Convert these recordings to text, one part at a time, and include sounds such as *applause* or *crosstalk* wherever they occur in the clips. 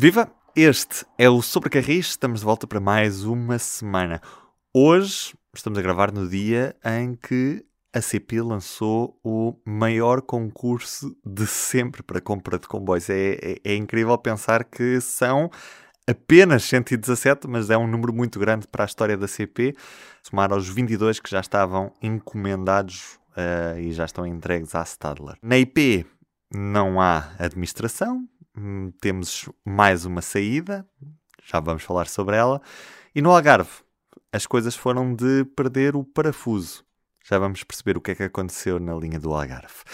Viva! Este é o Sobrecarris, estamos de volta para mais uma semana. Hoje estamos a gravar no dia em que a CP lançou o maior concurso de sempre para compra de comboios. É, é, é, incrível pensar que são apenas 117, mas é um número muito grande para a história da CP, somar aos 22 que já estavam encomendados uh, e já estão entregues à Stadler. Na IP não há administração, Hum, temos mais uma saída, já vamos falar sobre ela. E no Algarve, as coisas foram de perder o parafuso. Já vamos perceber o que é que aconteceu na linha do Algarve.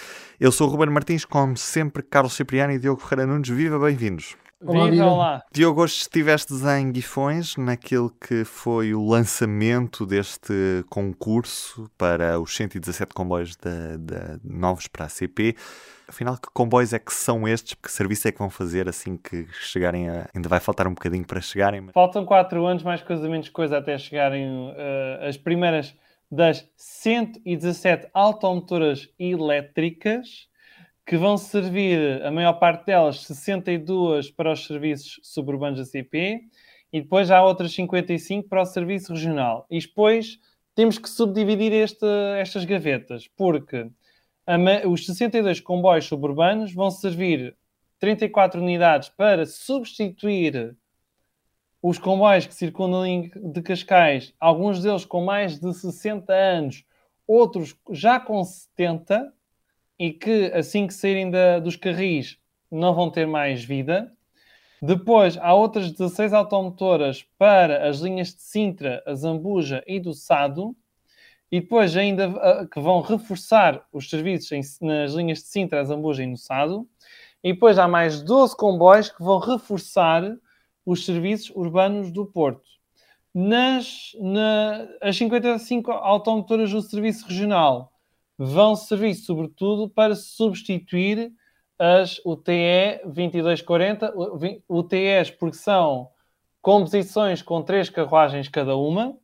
Eu sou o Ruben Martins, como sempre, Carlos Cipriano e Diogo Ferreira Nunes. Viva, bem-vindos. Olá, Viva, olá. Diogo, hoje estiveste em Guifões, naquele que foi o lançamento deste concurso para os 117 comboios de, de novos para a CP. Afinal, que comboios é que são estes? Que serviço é que vão fazer assim que chegarem a... Ainda vai faltar um bocadinho para chegarem. Mas... Faltam 4 anos, mais coisa menos coisa, até chegarem uh, as primeiras das 117 automotoras elétricas que vão servir, a maior parte delas, 62 para os serviços suburbanos da CP e depois há outras 55 para o serviço regional. E depois temos que subdividir este, estas gavetas, porque os 62 comboios suburbanos vão servir 34 unidades para substituir os comboios que circundam a de Cascais, alguns deles com mais de 60 anos, outros já com 70, e que assim que saírem da, dos carris não vão ter mais vida. Depois há outras 16 automotoras para as linhas de Sintra, a Zambuja e do Sado, e depois ainda uh, que vão reforçar os serviços em, nas linhas de Sintra, Zambuja e no Sado. E depois há mais 12 comboios que vão reforçar os serviços urbanos do Porto. Nas na, as 55 automotoras do serviço regional vão servir sobretudo para substituir as UTE 2240, UTEs porque são composições com três carruagens cada uma,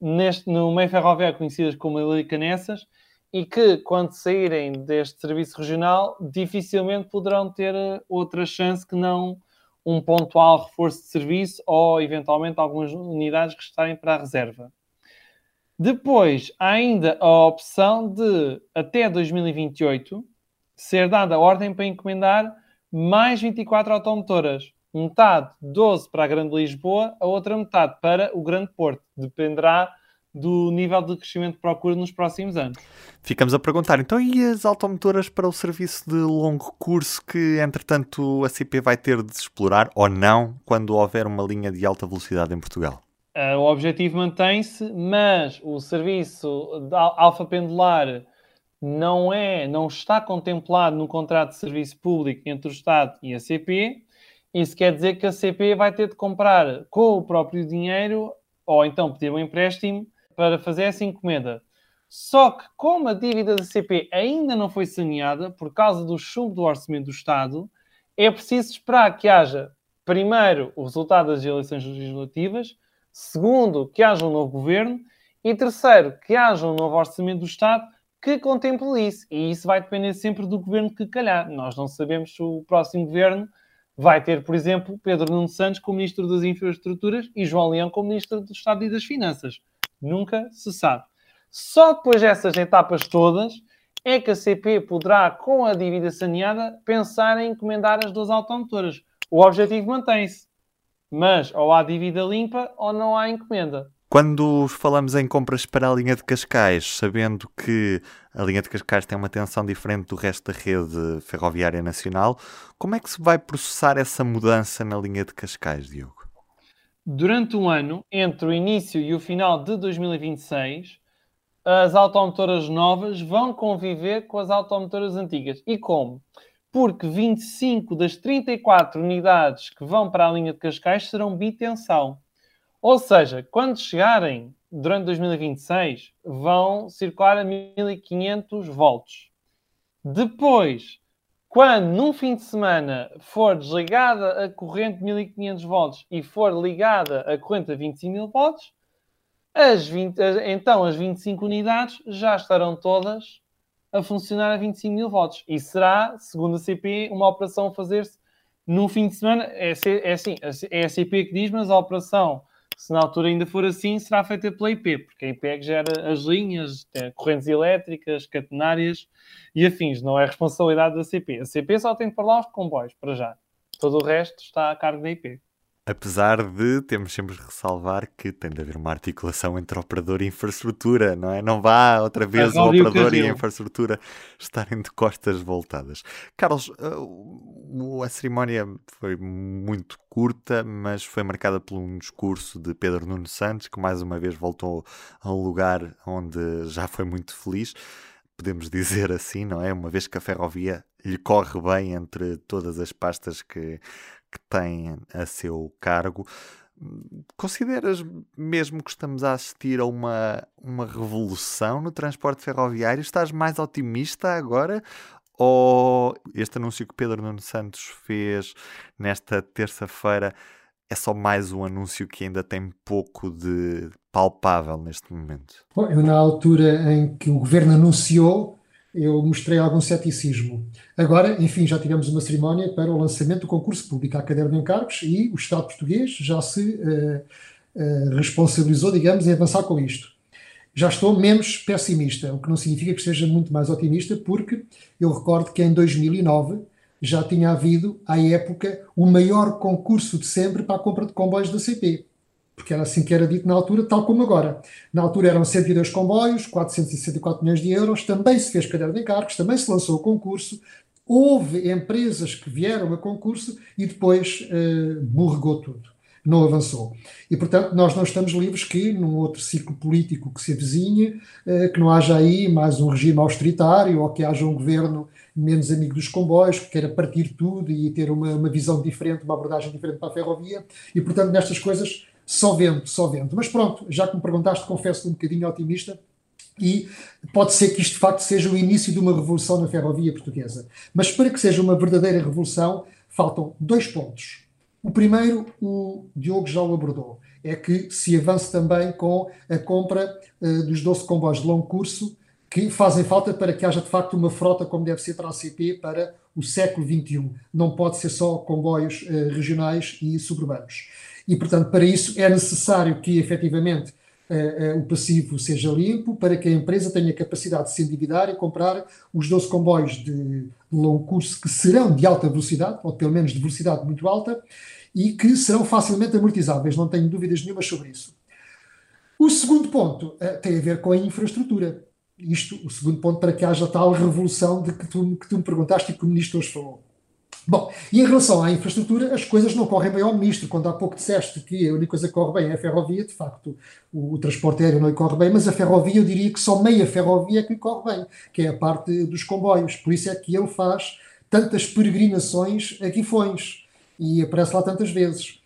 neste, no meio ferroviário conhecidas como Elicanessas, e que, quando saírem deste serviço regional, dificilmente poderão ter eh, outra chance que não um pontual reforço de serviço ou, eventualmente, algumas unidades que estarem para a reserva. Depois, há ainda a opção de, até 2028, ser dada a ordem para encomendar mais 24 automotoras metade 12 para a Grande Lisboa, a outra metade para o Grande Porto. Dependerá do nível de crescimento de procura nos próximos anos. Ficamos a perguntar, então e as automotoras para o serviço de longo curso que, entretanto, a CP vai ter de explorar ou não quando houver uma linha de alta velocidade em Portugal? Uh, o objetivo mantém-se, mas o serviço alfa pendular não é, não está contemplado no contrato de serviço público entre o Estado e a CP isso quer dizer que a CP vai ter de comprar com o próprio dinheiro ou então pedir um empréstimo para fazer essa encomenda. Só que, como a dívida da CP ainda não foi saneada por causa do chumbo do orçamento do Estado, é preciso esperar que haja, primeiro, o resultado das eleições legislativas, segundo, que haja um novo governo e terceiro, que haja um novo orçamento do Estado que contemple isso. E isso vai depender sempre do governo que calhar. Nós não sabemos se o próximo governo vai ter, por exemplo, Pedro Nuno Santos como Ministro das Infraestruturas e João Leão como Ministro do Estado e das Finanças. Nunca se sabe. Só depois dessas etapas todas é que a CP poderá, com a dívida saneada, pensar em encomendar as duas automotoras. O objetivo mantém-se, mas ou há dívida limpa ou não há encomenda. Quando falamos em compras para a linha de Cascais, sabendo que a linha de Cascais tem uma tensão diferente do resto da rede ferroviária nacional, como é que se vai processar essa mudança na linha de Cascais, Diogo? Durante um ano, entre o início e o final de 2026, as automotoras novas vão conviver com as automotoras antigas. E como? Porque 25 das 34 unidades que vão para a linha de Cascais serão bitensão. Ou seja, quando chegarem durante 2026, vão circular a 1500 volts. Depois, quando num fim de semana for desligada a corrente de 1500 volts e for ligada a corrente a 25 mil volts, as 20, então as 25 unidades já estarão todas a funcionar a 25 mil volts. E será, segundo a CP, uma operação a fazer-se num fim de semana, é, é assim, é a CP que diz, mas a operação, se na altura ainda for assim, será feita pela IP, porque a IP é que gera as linhas, correntes elétricas, catenárias e afins, não é responsabilidade da CP. A CP só tem pôr lá os comboios, para já. Todo o resto está a cargo da IP. Apesar de temos sempre de ressalvar que tem de haver uma articulação entre operador e infraestrutura, não é? Não vá outra vez o operador e a infraestrutura estarem de costas voltadas. Carlos, uh, a cerimónia foi muito curta, mas foi marcada por um discurso de Pedro Nuno Santos, que mais uma vez voltou a um lugar onde já foi muito feliz podemos dizer assim, não é? Uma vez que a ferrovia lhe corre bem entre todas as pastas que, que tem a seu cargo. Consideras mesmo que estamos a assistir a uma, uma revolução no transporte ferroviário? Estás mais otimista agora? Ou este anúncio que Pedro Nuno Santos fez nesta terça-feira é só mais um anúncio que ainda tem pouco de palpável neste momento? Bom, eu, na altura em que o governo anunciou, eu mostrei algum ceticismo. Agora, enfim, já tivemos uma cerimónia para o lançamento do concurso público à cadeira de encargos e o Estado português já se uh, uh, responsabilizou, digamos, em avançar com isto. Já estou menos pessimista, o que não significa que esteja muito mais otimista, porque eu recordo que em 2009 já tinha havido, à época, o maior concurso de sempre para a compra de comboios da CP porque era assim que era dito na altura, tal como agora. Na altura eram 102 comboios, 464 milhões de euros, também se fez cadeira de encargos, também se lançou o concurso, houve empresas que vieram a concurso e depois uh, borregou tudo, não avançou. E, portanto, nós não estamos livres que, num outro ciclo político que se avizinhe, uh, que não haja aí mais um regime austeritário ou que haja um governo menos amigo dos comboios, que queira partir tudo e ter uma, uma visão diferente, uma abordagem diferente para a ferrovia. E, portanto, nestas coisas só vendo, só vendo. Mas pronto, já que me perguntaste, confesso um bocadinho otimista e pode ser que isto de facto seja o início de uma revolução na ferrovia portuguesa. Mas para que seja uma verdadeira revolução, faltam dois pontos. O primeiro, o Diogo já o abordou, é que se avance também com a compra uh, dos 12 comboios de longo curso que fazem falta para que haja de facto uma frota como deve ser para a CP para o século XXI. Não pode ser só comboios uh, regionais e suburbanos. E, portanto, para isso é necessário que, efetivamente, uh, uh, o passivo seja limpo, para que a empresa tenha capacidade de se endividar e comprar os 12 comboios de, longo curso que serão de alta velocidade, ou pelo menos de velocidade muito alta, e que serão facilmente amortizáveis, não tenho dúvidas nenhuma sobre isso. O segundo ponto uh, tem a ver com a infraestrutura. Isto, o segundo ponto, para que haja tal revolução de que tu, que tu me perguntaste e que o ministro hoje falou. Bom, e em relação à infraestrutura, as coisas não correm bem ao ministro. Quando há pouco disseste que a única coisa que corre bem é a ferrovia, de facto, o, o, transporte aéreo não lhe corre bem, mas a ferrovia, eu diria que só meia ferrovia é que lhe corre bem, que é a parte dos comboios. Por isso é que ele faz tantas peregrinações a Guifões e aparece lá tantas vezes.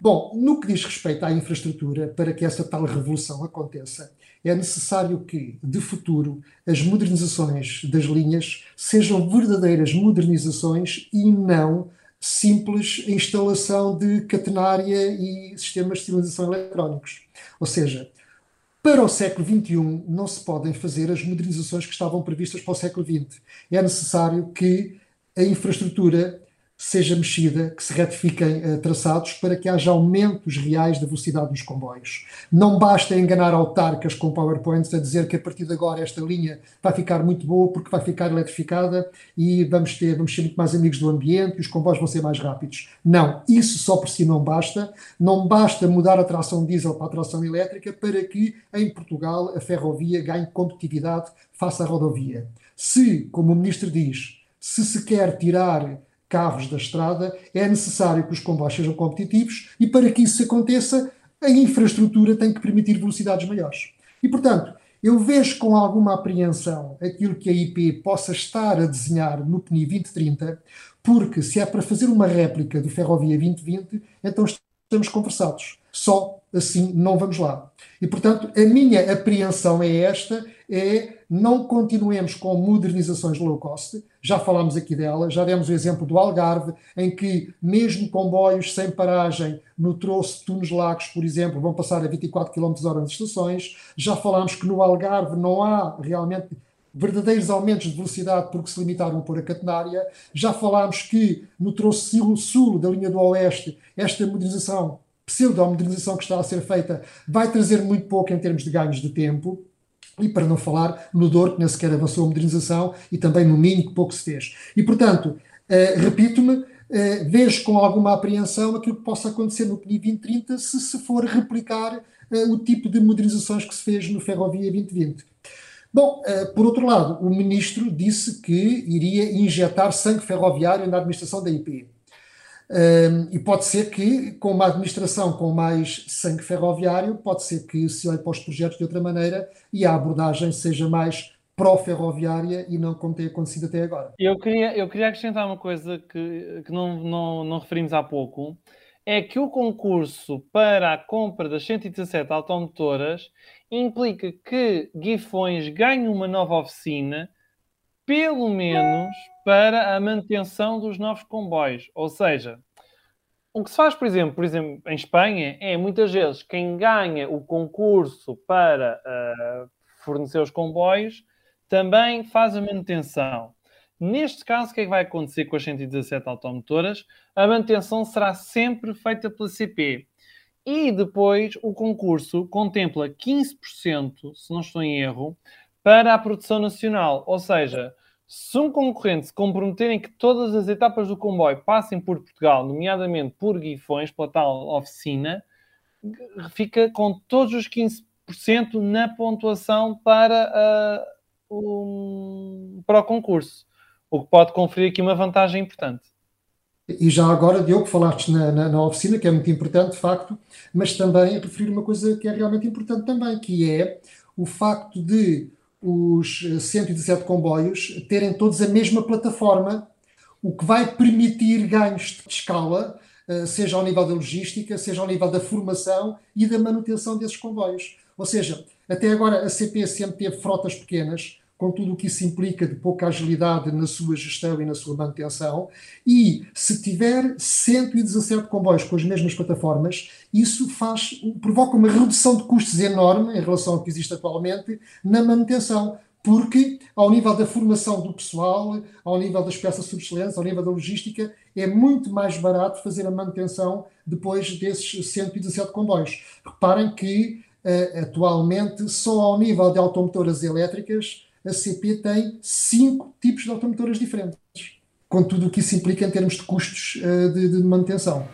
Bom, no que diz respeito à infraestrutura, para que essa tal revolução aconteça, é necessário que, de futuro, as modernizações das linhas sejam verdadeiras modernizações e não simples instalação de catenária e sistemas de sinalização eletrónicos. Ou seja, para o século XXI não se podem fazer as modernizações que estavam previstas para o século XX. É necessário que a infraestrutura seja mexida, que se retifiquem uh, traçados para que haja aumentos reais da velocidade dos comboios. Não basta enganar autarcas com PowerPoints a dizer que a partir de agora esta linha vai ficar muito boa porque vai ficar eletrificada e vamos ter, vamos ser muito mais amigos do ambiente e os comboios vão ser mais rápidos. Não, isso só por si não basta. Não basta mudar a tração diesel para a tração elétrica para que em Portugal a ferrovia ganhe competitividade face à rodovia. Se, como o ministro diz, se se quer tirar carros da estrada, é necessário que os comboios sejam competitivos e para que isso aconteça, a infraestrutura tem que permitir velocidades maiores. E, portanto, eu vejo com alguma apreensão aquilo que a IP possa estar a desenhar no PNI 2030, porque se é para fazer uma réplica do Ferrovia 2020, então estamos conversados. Só assim não vamos lá. E, portanto, a minha apreensão é esta, é não continuemos com modernizações low cost, já falámos aqui dela, já demos o exemplo do Algarve, em que mesmo comboios sem paragem no troço Tunes Lagos, por exemplo, vão passar a 24 km h nas estações, já falámos que no Algarve não há realmente verdadeiros aumentos de velocidade porque se limitaram a pôr a catenária. Já falámos que no troço sul da linha do Oeste, esta modernização, pseudo-modernização que está a ser feita, vai trazer muito pouco em termos de ganhos de tempo. E para não falar no Douro, que nem sequer avançou a modernização, e também no Minho, que pouco se fez. E, portanto, eh, repito-me, eh, vejo com alguma apreensão aquilo que possa acontecer no PNI 2030 se se for replicar eh, o tipo de modernizações que se fez no Ferrovia 2020. Bom, eh, por outro lado, o ministro disse que iria injetar sangue ferroviário na administração da IP. E pode ser que, com uma administração com mais sangue ferroviário, pode ser que se olhe para os projetos de outra maneira e a abordagem seja mais pró-ferroviária e não como tem acontecido até agora. Eu queria, eu queria acrescentar uma coisa que, que não, não, não referimos há pouco, é que o concurso para a compra das 117 automotoras implica que Guifões ganhe uma nova oficina, pelo menos para a manutenção dos novos comboios. Ou seja, o que se faz, por exemplo, por exemplo, em Espanha, é muitas vezes quem ganha o concurso para uh, fornecer os comboios também faz a manutenção. Neste caso, o que é que vai acontecer com as 117 automotoras? A manutenção será sempre feita pela CP. E depois o concurso contempla 15%, se não estou em erro, para a produção nacional. Ou seja, se um concorrente se comprometer em que todas as etapas do comboio passem por Portugal, nomeadamente por Guifões, pela tal oficina, fica com todos os 15% na pontuação para, uh, um, para o concurso, o que pode conferir aqui uma vantagem importante. E já agora, Diogo, falaste na, na, na, oficina, que é muito importante, de facto, mas também referir uma coisa que é realmente importante também, que é o facto de os 117 comboios terem todos a mesma plataforma, o que vai permitir ganhos de escala, eh, seja ao nível da logística, seja ao nível da formação e da manutenção desses comboios. Ou seja, até agora a CP sempre teve frotas pequenas, com tudo o que isso implica de pouca agilidade na sua gestão e na sua manutenção. E se tiver 117 comboios com as mesmas plataformas, isso faz, provoca uma redução de custos enorme em relação ao que existe atualmente na manutenção. Porque, ao nível da formação do pessoal, ao nível das peças subexcelentes, ao nível da logística, é muito mais barato fazer a manutenção depois desses 117 comboios. Reparem que, uh, atualmente, só ao nível de automotoras elétricas, a CP tem cinco tipos de automotoras diferentes, com tudo o que isso implica em termos de custos uh, de, de manutenção.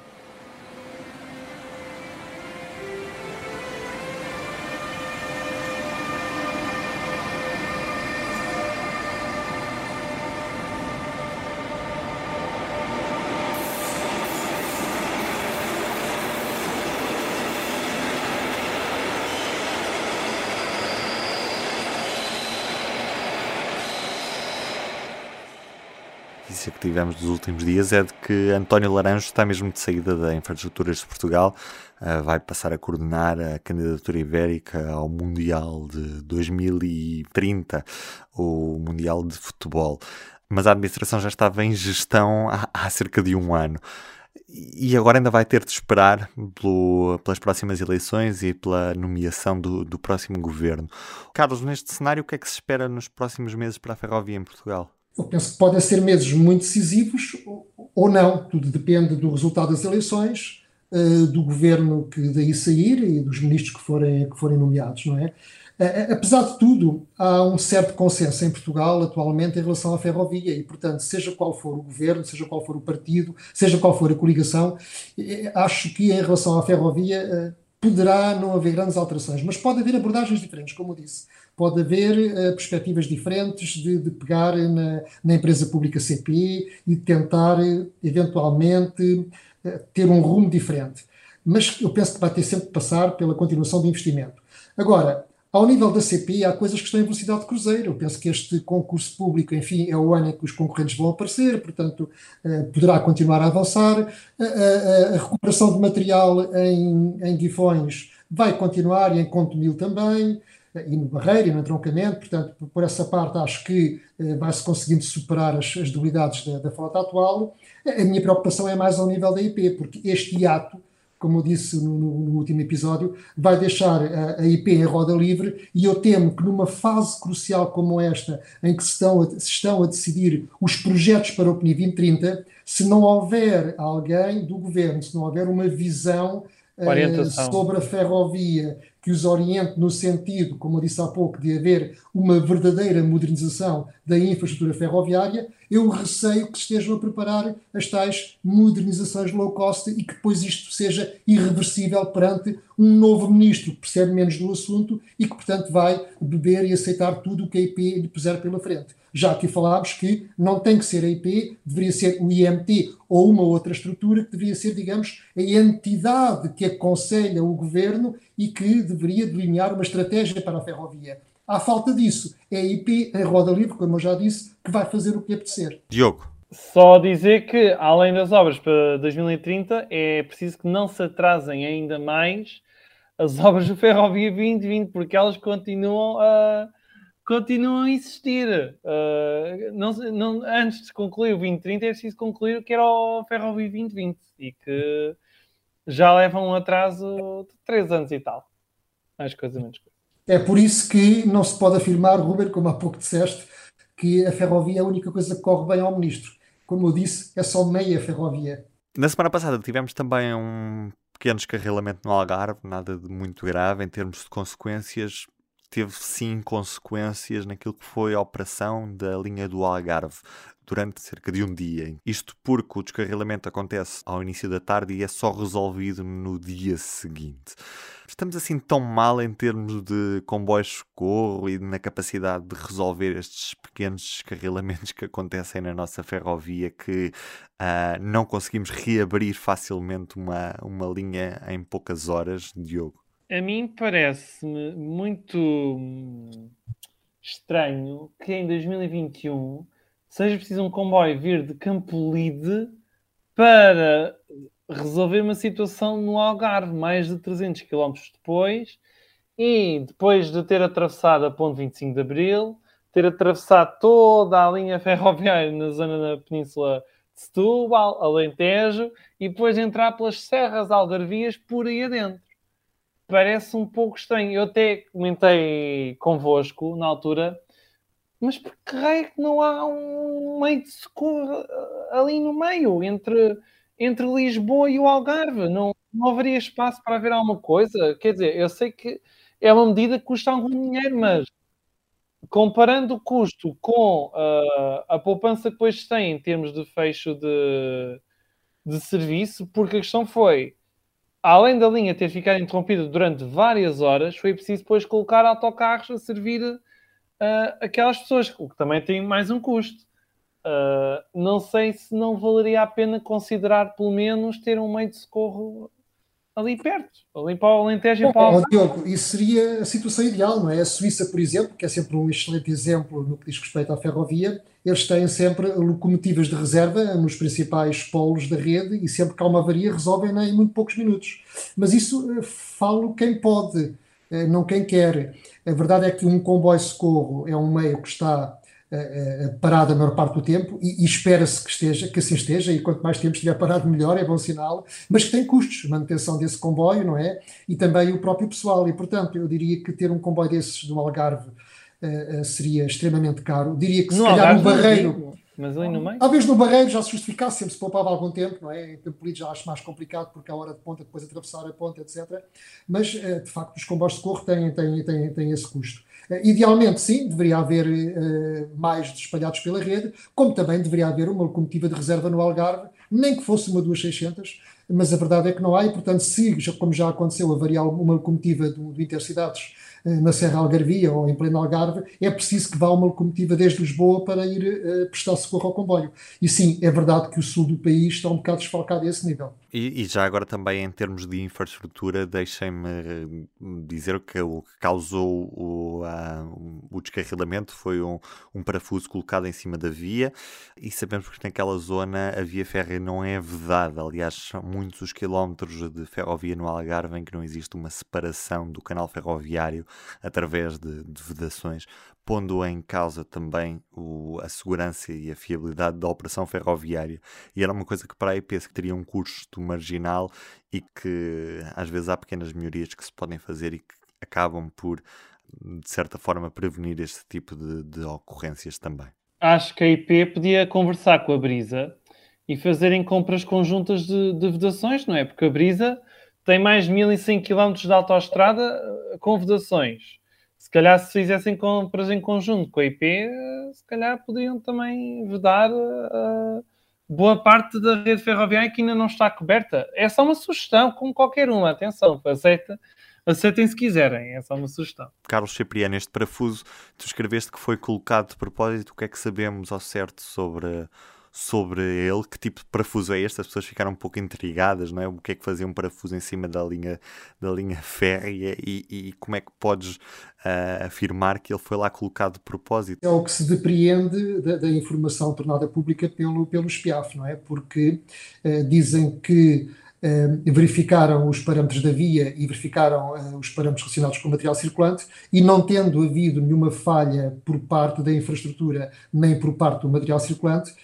Notícia que tivemos dos últimos dias é de que António Laranjo está mesmo de saída da Infraestruturas de Portugal, uh, vai passar a coordenar a candidatura ibérica ao Mundial de 2030, o Mundial de Futebol. Mas a administração já estava em gestão há, há cerca de um ano e agora ainda vai ter de esperar pelo, pelas próximas eleições e pela nomeação do, do, próximo governo. Carlos, neste cenário, o que é que se espera nos próximos meses para a ferrovia em Portugal? Eu penso que podem ser meses muito decisivos ou não, tudo depende do resultado das eleições, eh, do governo que daí sair e dos ministros que forem, que forem nomeados, não é? Eh, eh, apesar de tudo, há um certo consenso em Portugal atualmente em relação à ferrovia e, portanto, seja qual for o governo, seja qual for o partido, seja qual for a coligação, acho que em relação à ferrovia poderá não haver grandes alterações, mas pode haver abordagens diferentes, como eu disse pode haver uh, perspectivas diferentes de, de pegar na, na, empresa pública CPI e tentar, uh, eventualmente, uh, ter um rumo diferente. Mas eu penso que vai ter sempre de passar pela continuação do investimento. Agora, ao nível da CPI, há coisas que estão em velocidade de cruzeiro. Eu penso que este concurso público, enfim, é o ano em que os concorrentes vão aparecer, portanto, poderá continuar a avançar. A, a, a recuperação de material em, em Guifões vai continuar e em Contomil também e no barreiro e no entroncamento, portanto, por essa parte acho que eh, vai-se conseguindo superar as, as da, da frota atual. A minha preocupação é mais ao nível da IP, porque este hiato como eu disse no, no último episódio, vai deixar a, a, IP em roda livre e eu temo que numa fase crucial como esta, em que se estão a, se estão a decidir os projetos para o PNI 2030, se não houver alguém do governo, se não houver uma visão uh, sobre a ferrovia que os oriente no sentido, como eu disse há pouco, de haver uma verdadeira modernização da infraestrutura ferroviária, eu receio que estejam a preparar as tais modernizações low cost e que depois isto seja irreversível perante um novo ministro que percebe menos do assunto e que, portanto, vai beber e aceitar tudo o que a IP lhe puser pela frente. Já aqui falámos que não tem que ser a IP, deveria ser o IMT ou uma outra estrutura que deveria ser, digamos, a entidade que aconselha o governo e que deveria delinear uma estratégia para a ferrovia. À falta disso, é a IP em roda livre, como eu já disse, que vai fazer o que apetecer. Diogo. Só dizer que, além das obras para 2030, é preciso que não se atrasem ainda mais as *laughs* obras do Ferrovia 2020, porque elas continuam a, continuam a insistir. Uh, não, não, antes de concluir o 2030, é preciso concluir o que era o Ferrovia 2020 e que já levam um atraso de 3 anos e tal. Mais coisa, menos coisa. É por isso que não se pode afirmar, Ruben, como há pouco disseste, que a ferrovia é a única coisa que corre bem ao ministro. Como eu disse, é só meia ferrovia. Na semana passada tivemos também um pequeno descarrilamento no Algarve, nada de muito grave em termos de consequências teve sim consequências naquilo que foi a operação da linha do Algarve durante cerca de um dia. Isto porque o descarrilamento acontece ao início da tarde e é só resolvido no dia seguinte. Estamos assim tão mal em termos de comboios de socorro e na capacidade de resolver estes pequenos descarrilamentos que acontecem na nossa ferrovia que uh, não conseguimos reabrir facilmente uma, uma linha em poucas horas, Diogo? a mim parece-me muito estranho que em 2021 seja preciso um comboio vir de Campolide para resolver uma situação no Algarve, mais de 300 km depois, e depois de ter atravessado a ponte 25 de Abril, ter atravessado toda a linha ferroviária na zona da Península de Setúbal, Alentejo, e depois entrar pelas serras algarvias por aí adentro parece um pouco estranho. Eu até comentei convosco na altura, mas por que raio que não há um meio de socorro ali no meio, entre, entre Lisboa e o Algarve? Não, não haveria espaço para haver alguma coisa? Quer dizer, eu sei que é uma medida que custa algum dinheiro, mas comparando o custo com uh, a poupança que depois tem em termos de fecho de, de serviço, porque a questão foi além da linha ter ficado interrompida durante várias horas, foi preciso depois colocar autocarros a servir uh, aquelas pessoas, o que também tem mais um custo. Uh, não sei se não valeria a pena considerar, pelo menos, ter um meio de socorro ali perto, ali para o Alentejo e para o Diogo, isso seria a situação ideal, não é? A Suíça, por exemplo, que é sempre um excelente exemplo no que diz respeito à ferrovia, eles têm sempre locomotivas de reserva nos principais polos da rede e sempre que há uma avaria resolvem em muito poucos minutos. Mas isso eh, falo quem pode, eh, não quem quer. A verdade é que um comboio de socorro é um meio que está parado a maior parte do tempo e, e espera-se que esteja, que assim esteja, e quanto mais tempo estiver parado, melhor, é bom sinal, mas que tem custos, manutenção desse comboio, não é? E também o próprio pessoal, e portanto eu diria que ter um comboio desses do Algarve uh, uh, seria extremamente caro. Diria que se no calhar Algarve, no Barreiro. Mas ali no meio? Talvez no Barreiro já se justificasse, sempre se poupava algum tempo, não é? Em Campolide já acho mais complicado porque a hora de ponta, depois atravessar a ponta, etc. Mas, de facto, os comboios de socorro têm, têm, têm, têm esse custo. Eh, idealmente, sim, deveria haver uh, mais espalhados pela rede, como também deveria haver uma locomotiva de reserva no Algarve, nem que fosse uma 2600, mas a verdade é que não há, e portanto, se, como já aconteceu, avariar uma locomotiva do, do Intercidades eh, na Serra Algarvia ou em pleno Algarve, é preciso que vá uma locomotiva desde Lisboa para ir uh, prestar socorro ao comboio. E sim, é verdade que o sul do país está um bocado desfalcado a esse nível. E, e já agora também em termos de infraestrutura, deixem-me eh, dizer que o que causou o, o descarrilamento. Foi um, um, parafuso colocado em cima da via. E sabemos que naquela zona a via férrea não é vedada. Aliás, são muitos os quilómetros de ferrovia no Algarve em que não existe uma separação do canal ferroviário através de, de vedações, pondo em causa também o, a segurança e a fiabilidade da operação ferroviária. E era uma coisa que para a EPS teria um custo marginal e que às vezes há pequenas melhorias que se podem fazer e que acabam por, de certa forma, prevenir este tipo de, de ocorrências também. Acho que a IP podia conversar com a Brisa e fazerem compras conjuntas de, de vedações, não é? Porque a Brisa tem mais de 1100 km de autoestrada eh, com vedações. Se calhar, se fizessem compras em conjunto com a IP, se calhar poderiam também vedar uh, boa parte da rede ferroviária que ainda não está coberta. É só uma sugestão, como qualquer uma. Atenção, aceita, aceitem se quiserem. É só uma sugestão. Carlos Cipriano, este parafuso, tu escreveste que foi colocado de propósito. O que é que sabemos ao certo sobre sobre ele, que tipo de parafuso é este? As pessoas ficaram um pouco intrigadas, não é? O que é que fazia um parafuso em cima da linha, da linha férrea e, e como é que podes uh, afirmar que ele foi lá colocado de propósito? É o que se depreende da, da informação tornada pública pelo, pelo SPIAF, não é? Porque uh, dizem que Uh, verificaram os parâmetros da via e verificaram uh, os parâmetros relacionados com o material circulante e não tendo havido nenhuma falha por parte da infraestrutura nem por parte do material circulante,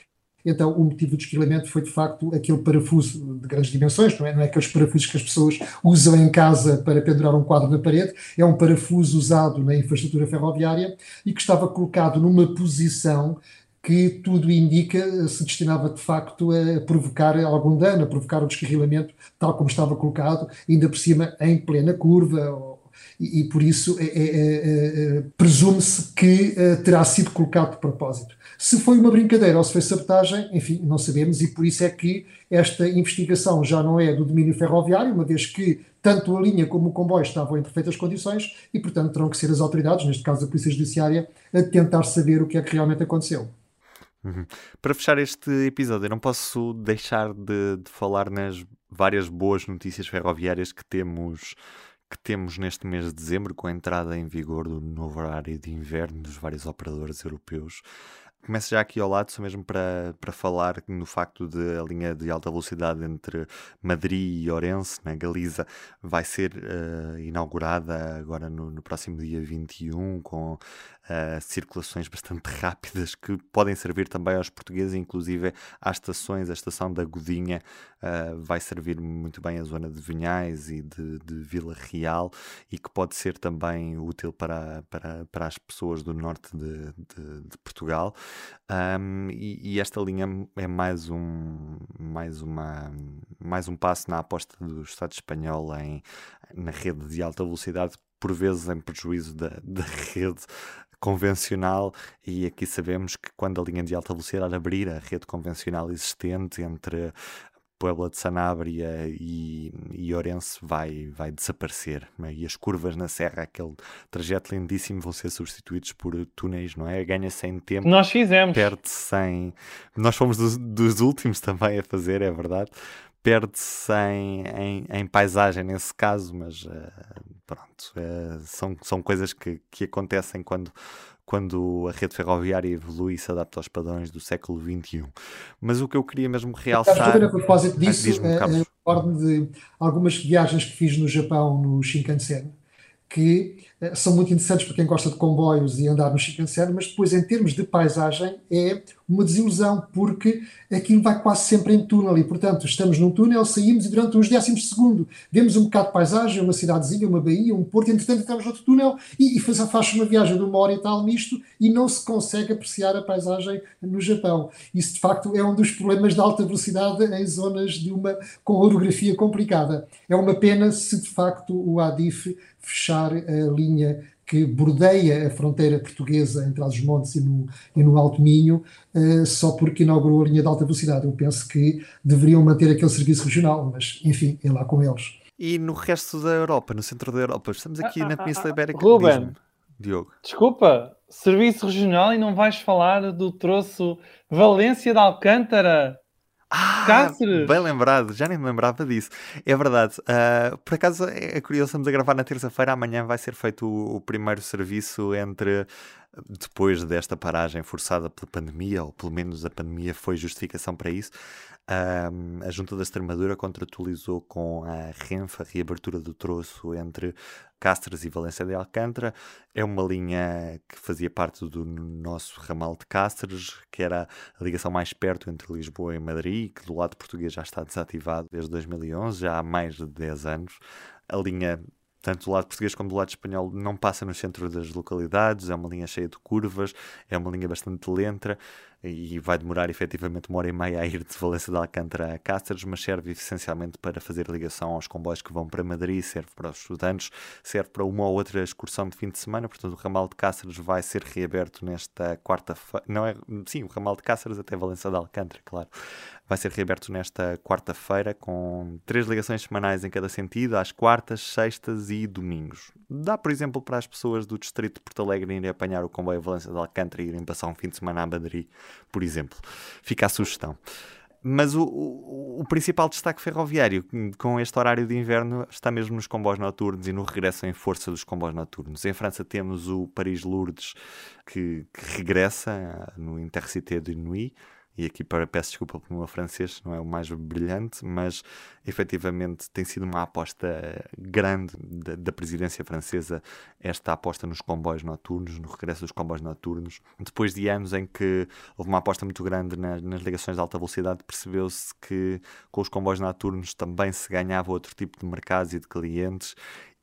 então, o motivo do desquilamento foi, de facto, aquele parafuso de grandes dimensões, não é? Não é aqueles parafusos que as pessoas usam em casa para pendurar um quadro na parede, é um parafuso usado na infraestrutura ferroviária e que estava colocado numa posição que tudo indica se destinava de facto a provocar algum dano, a provocar o descarrilamento, tal como estava colocado, ainda por cima em plena curva, e, e por isso é, é, é, é presume-se que eh, terá sido colocado de propósito. Se foi uma brincadeira ou se foi sabotagem, enfim, não sabemos, e por isso é que esta investigação já não é do domínio ferroviário, uma vez que tanto a linha como o comboio estavam em perfeitas condições e, portanto, terão que ser as autoridades, neste caso a Polícia Judiciária, a tentar saber o que é que realmente aconteceu. Uhum. Para fechar este episódio, eu não posso deixar de, de falar nas várias boas notícias ferroviárias que temos que temos neste mês de dezembro, com a entrada em vigor do novo horário de inverno dos vários operadores europeus. Começo já aqui ao lado, só mesmo para, para falar no facto de a linha de alta velocidade entre Madrid e Orense, na Galiza, vai ser uh, inaugurada agora no, no, próximo dia 21, com uh, circulações bastante *laughs* rápidas que podem servir também aos portugueses, inclusive às estações, a estação da Godinha uh, vai servir muito bem a zona de Vinhais e de, de Vila Real e que pode ser também útil para, para, para as pessoas do norte de, de, de Portugal. Um, e, e, esta linha é mais um, mais, uma, mais um passo na aposta do Estado espanhol em, na rede de alta velocidade, por vezes em prejuízo da, *laughs* da rede convencional e aqui sabemos que quando a linha de alta velocidade abrir a rede convencional existente entre Puebla de Sanabria e, e Orense vai, vai desaparecer. É? E as curvas na serra, aquele trajeto lindíssimo, vão ser substituídos por túneis, não é? Ganha-se em tempo. Nós fizemos. Perde-se em... Nós fomos dos, dos últimos também a fazer, é verdade perde-se em, em, em, paisagem nesse caso, mas uh, pronto, uh, são, são coisas que, que acontecem quando, quando a rede ferroviária evolui e se adapta aos padrões do século XXI. Mas o que eu queria mesmo realçar... A propósito disso, é, é, de algumas viagens que fiz no Japão no Shinkansen, que eh, são muito interessantes para quem gosta de comboios e andar no Shinkansen, mas depois, em termos de paisagem, é uma desilusão, porque aquilo vai quase sempre em túnel e, portanto, estamos num túnel, saímos e durante uns décimos de segundo vemos um bocado de paisagem, uma cidadezinha, uma baía, um porto, entretanto entramos noutro túnel e, e faz uma viagem de uma hora e tal nisto e não se consegue apreciar a paisagem no Japão. Isso, de facto, é um dos problemas da alta velocidade em zonas de uma com orografia complicada. É uma pena se, de facto, o ADIF fechar a linha que bordeia a fronteira portuguesa entre os montes e no, e no Alto Minho, uh, só porque inaugurou a linha de alta velocidade. Eu penso que deveriam manter aquele serviço regional, mas enfim, é lá com eles. E no resto da Europa, no centro da Europa, estamos aqui ah, na ah, Península ah, Ibérica. Ruben, Diogo. Desculpa, serviço regional e não vais falar do troço Valência de Alcântara? Ah, Cáceres. bem lembrado, já nem me lembrava disso. É verdade. Uh, por acaso é curioso, estamos a gravar na terça-feira, amanhã vai ser feito o, o primeiro serviço entre depois desta paragem forçada pela pandemia, ou pelo menos a pandemia foi justificação para isso, a Junta da Extremadura contratualizou com a Renfe a reabertura do troço entre Castres e Valência de Alcântara. É uma linha que fazia parte do nosso ramal de Castres, que era a ligação mais perto entre Lisboa e Madrid, que do lado português já está desativado desde 2011, já há mais de 10 anos. A linha tanto do lado português como do lado espanhol, não passa no centro das localidades, é uma linha cheia de curvas, é uma linha bastante lenta e vai demorar efetivamente uma hora e meia a ir de Valência de Alcântara a Cáceres, mas serve essencialmente para fazer ligação aos comboios que vão para Madrid, serve para os estudantes, serve para uma ou outra excursão de fim de semana, portanto o ramal de Cáceres vai ser reaberto nesta quarta-feira, não é, sim, o ramal de Cáceres até Valência de Alcântara, claro, vai ser reaberto nesta quarta-feira com três ligações semanais em cada sentido, às quartas, sextas e domingos. Dá, por exemplo, para as pessoas do distrito de Porto Alegre irem apanhar o comboio Valência de Alcântara e irem passar um fim de semana a Madrid por exemplo. Fica a sugestão. Mas o, o, o, principal destaque ferroviário com este horário de inverno está mesmo nos comboios noturnos e no regresso em força dos comboios noturnos. Em França temos o Paris-Lourdes, que, que, regressa no Intercité de Nuit, e aqui para, peço desculpa pelo meu francês, não é o mais brilhante, mas efetivamente tem sido uma aposta grande da, da, presidência francesa, esta aposta nos comboios noturnos, no regresso dos comboios noturnos. Depois de anos em que houve uma aposta muito grande nas, nas ligações de alta velocidade, percebeu-se que com os comboios noturnos também se ganhava outro tipo de mercados e de clientes,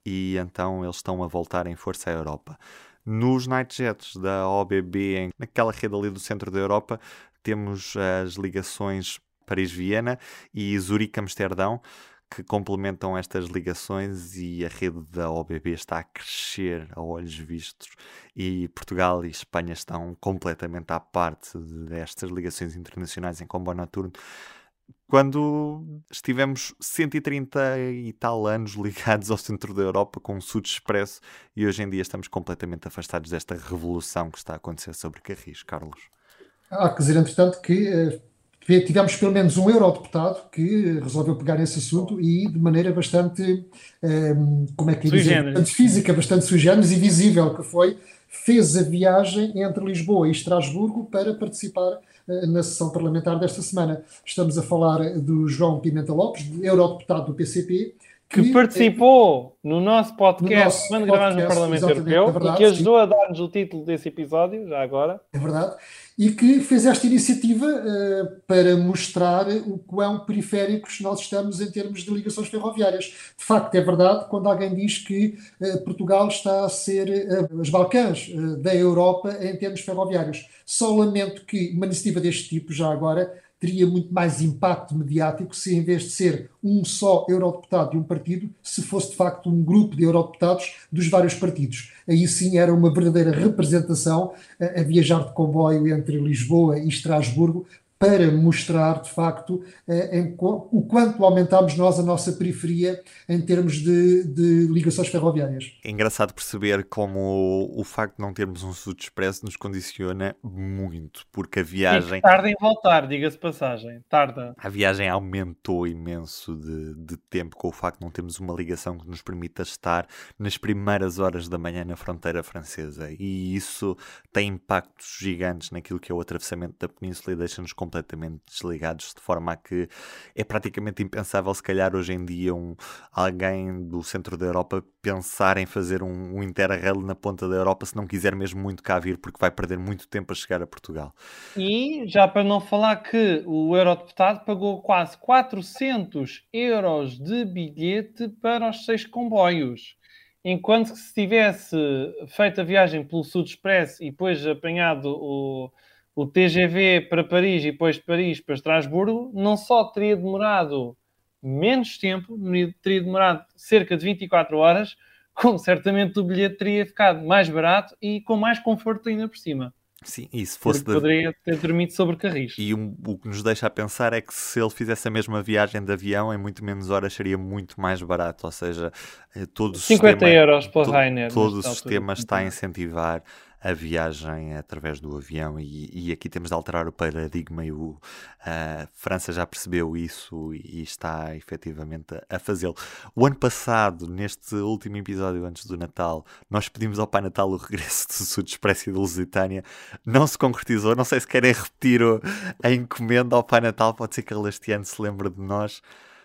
e então eles estão a voltar em força à Europa. Nos nightjets da OBB, naquela rede ali do centro da Europa, temos as ligações Paris-Viena e Zurique-Amsterdão, que complementam estas ligações e a rede da OBB está a crescer a olhos vistos e Portugal e Espanha estão completamente à parte destas ligações internacionais em comboio noturno. Quando estivemos 130 e tal anos ligados ao centro da Europa com o Sud Expresso e hoje em dia estamos completamente afastados desta revolução que está a acontecer sobre Carris, Carlos. Há que dizer, entretanto, que eh, tivemos pelo menos um eurodeputado que resolveu pegar nesse assunto e de maneira bastante, eh, como é que é dizer, bastante física, bastante generis e visível que foi, fez a viagem entre Lisboa e Estrasburgo para participar na sessão parlamentar desta semana. Estamos a falar do João Pimenta Lopes, eurodeputado do PCP, que, participou é, no nosso podcast no nosso quando gravámos no Parlamento Europeu é verdade, e que ajudou sim. a dar-nos o título desse episódio, já agora. É verdade. E que fez esta iniciativa uh, para mostrar o quão periféricos nós estamos em termos de ligações ferroviárias. De facto, é verdade quando alguém diz que uh, Portugal está a ser uh, os Balcãs da Europa em termos ferroviários. Só lamento que uma iniciativa deste tipo, já agora, teria muito mais impacto mediático se, em vez de ser um só eurodeputado de um partido, se fosse de facto um grupo de eurodeputados dos vários partidos. Aí sim era uma verdadeira representação a, a viajar de comboio entre Lisboa e Estrasburgo para mostrar, de facto, eh, em, o quanto aumentamos nós a nossa periferia em termos de, de, ligações ferroviárias. É engraçado perceber como o, o facto de não termos um Sud Expresso nos condiciona muito, porque a viagem... E tarda em voltar, diga-se passagem, tarda. A viagem aumentou imenso de, de tempo com o facto de não termos uma ligação que nos permita estar nas primeiras horas da manhã na fronteira francesa, e isso tem impactos gigantes naquilo que é o atravessamento da península e deixa-nos completamente desligados, de forma a que é praticamente impensável, se calhar, hoje em dia, um, alguém do centro da Europa pensar em fazer um, um Interrail na ponta da Europa se não quiser mesmo muito cá vir, porque vai perder muito tempo a chegar a Portugal. E já para não falar que o eurodeputado pagou quase 400 euros de bilhete para os seis comboios enquanto que se tivesse feito a viagem pelo Sud Express e depois apanhado o, o TGV para Paris e depois de Paris para Estrasburgo, não só teria demorado menos tempo, teria demorado cerca de 24 horas, *laughs* como certamente o bilhete teria ficado mais barato e com mais conforto ainda por cima. Sim, e se fosse. De... Poderia ter dormido sobre carris. E um, o que nos deixa a pensar é que se ele fizesse a mesma viagem de avião, em muito menos horas seria muito mais barato. Ou seja, eh, todo o 50 sistema, euros para o Rainer. Todo o sistema está a incentivar a viagem através do avião e, e aqui temos de alterar o paradigma e o, a França já percebeu isso e, está efetivamente a, fazê-lo. O ano passado, neste último episódio antes do Natal, nós pedimos ao Pai Natal o regresso do Sud Expresso e da Lusitânia, não se concretizou, não sei se querem repetir a encomenda ao Pai Natal, pode ser que ele este ano se lembre de nós.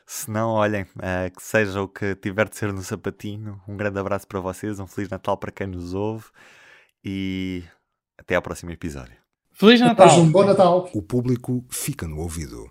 Se não, olhem, uh, que seja o que tiver de ser no sapatinho. Um grande abraço para vocês, um Feliz Natal para quem nos ouve e até ao próximo episódio. Feliz Natal! Um bom Natal! O público fica no ouvido.